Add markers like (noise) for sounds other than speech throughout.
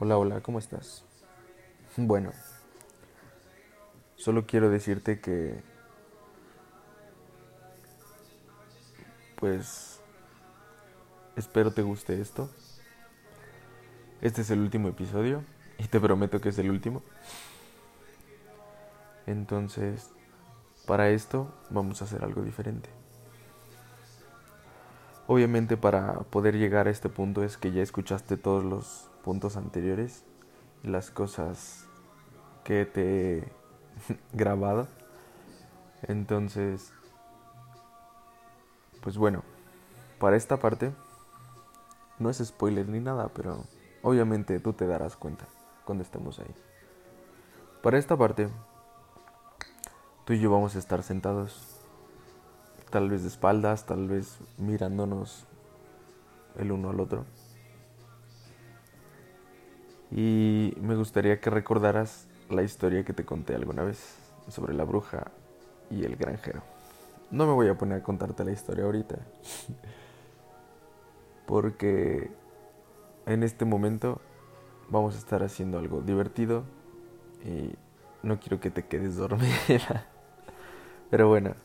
Hola, hola, ¿cómo estás? (laughs) Bueno, solo quiero decirte que, pues, espero te guste esto. Este es el último episodio (laughs) y te prometo que es el último. Entonces, para esto vamos a hacer algo diferente. Obviamente para poder llegar a este punto es que ya escuchaste todos los puntos anteriores y las cosas que te he (laughs) grabado. Entonces, pues bueno, para esta parte no es spoiler ni nada, pero obviamente tú te darás cuenta cuando estemos ahí. Para esta parte, tú y yo vamos a estar sentados, tal vez de espaldas, tal vez mirándonos el uno al otro. Y me gustaría que recordaras la historia que te conté alguna vez sobre la bruja y el granjero. No me voy a poner a contarte la historia ahorita. (laughs) Porque en este momento vamos a estar haciendo algo divertido y no quiero que te quedes dormida. (laughs) Pero bueno,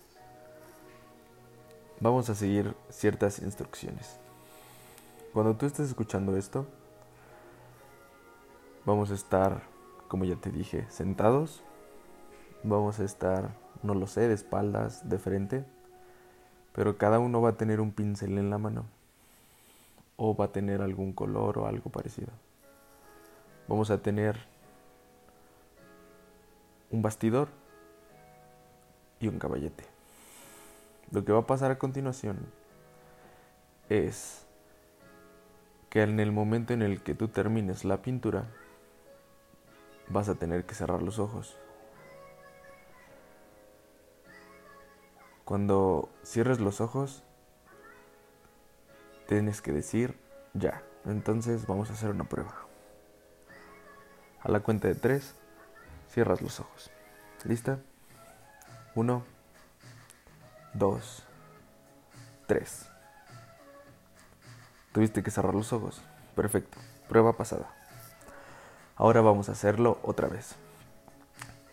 vamos a seguir ciertas instrucciones. Cuando tú estés escuchando esto, Vamos a estar, como ya te dije, sentados. Vamos a estar, no lo sé, de espaldas, de frente. Pero cada uno va a tener un pincel en la mano. O va a tener algún color o algo parecido. Vamos a tener un bastidor y un caballete. Lo que va a pasar a continuación es que en el momento en el que tú termines la pintura, vas a tener que cerrar los ojos. Cuando cierres los ojos, tienes que decir ya. Entonces vamos a hacer una prueba. A la cuenta de tres, cierras los ojos. ¿Lista? Uno, dos, tres. Tuviste que cerrar los ojos. Perfecto. Prueba pasada. Ahora vamos a hacerlo otra vez.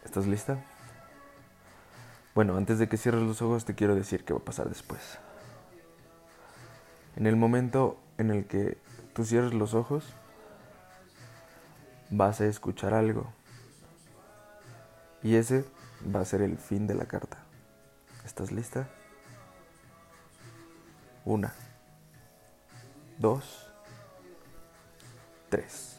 ¿Estás lista? Bueno, antes de que cierres los ojos te quiero decir qué va a pasar después. En el momento en el que tú cierres los ojos, vas a escuchar algo. Y ese va a ser el fin de la carta. ¿Estás lista? Una, dos, tres.